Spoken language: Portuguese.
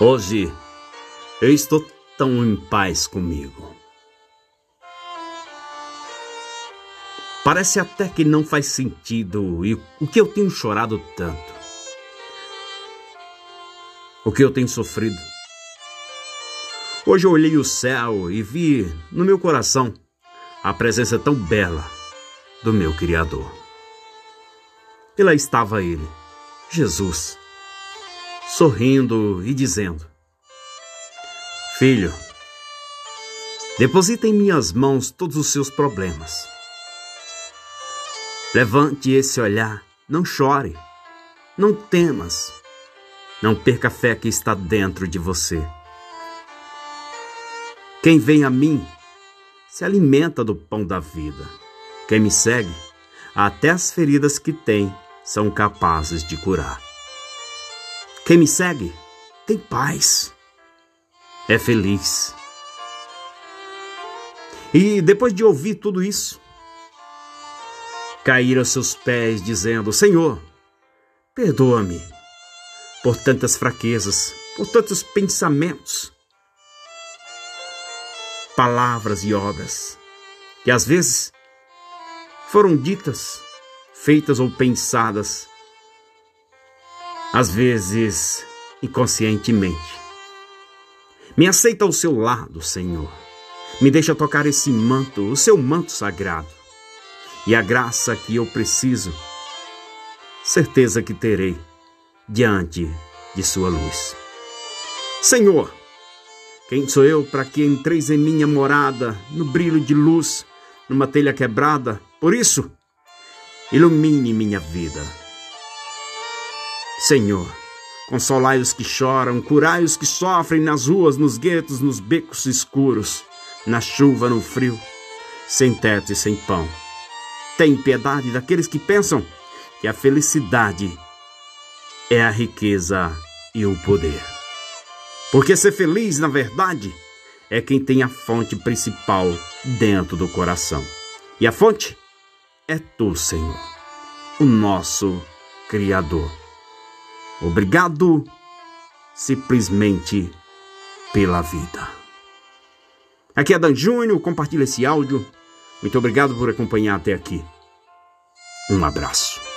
Hoje eu estou tão em paz comigo. Parece até que não faz sentido e o que eu tenho chorado tanto. O que eu tenho sofrido. Hoje eu olhei o céu e vi no meu coração a presença tão bela do meu Criador. E lá estava ele, Jesus, sorrindo e dizendo: Filho, deposita em minhas mãos todos os seus problemas. Levante esse olhar, não chore, não temas, não perca a fé que está dentro de você. Quem vem a mim se alimenta do pão da vida. Quem me segue, até as feridas que tem são capazes de curar. Quem me segue tem paz, é feliz. E depois de ouvir tudo isso, cair aos seus pés, dizendo: Senhor, perdoa-me por tantas fraquezas, por tantos pensamentos, palavras e obras que às vezes foram ditas, feitas ou pensadas, às vezes inconscientemente. Me aceita ao seu lado, Senhor. Me deixa tocar esse manto, o seu manto sagrado. E a graça que eu preciso, certeza que terei diante de Sua luz. Senhor, quem sou eu para que entreis em minha morada, no brilho de luz, numa telha quebrada? Por isso, ilumine minha vida. Senhor, consolai os que choram, curai os que sofrem nas ruas, nos guetos, nos becos escuros, na chuva, no frio, sem teto e sem pão. Tem piedade daqueles que pensam que a felicidade é a riqueza e o poder. Porque ser feliz, na verdade, é quem tem a fonte principal dentro do coração. E a fonte é tu, Senhor, o nosso Criador. Obrigado simplesmente pela vida. Aqui é Dan Júnior, compartilha esse áudio. Muito obrigado por acompanhar até aqui. Um abraço.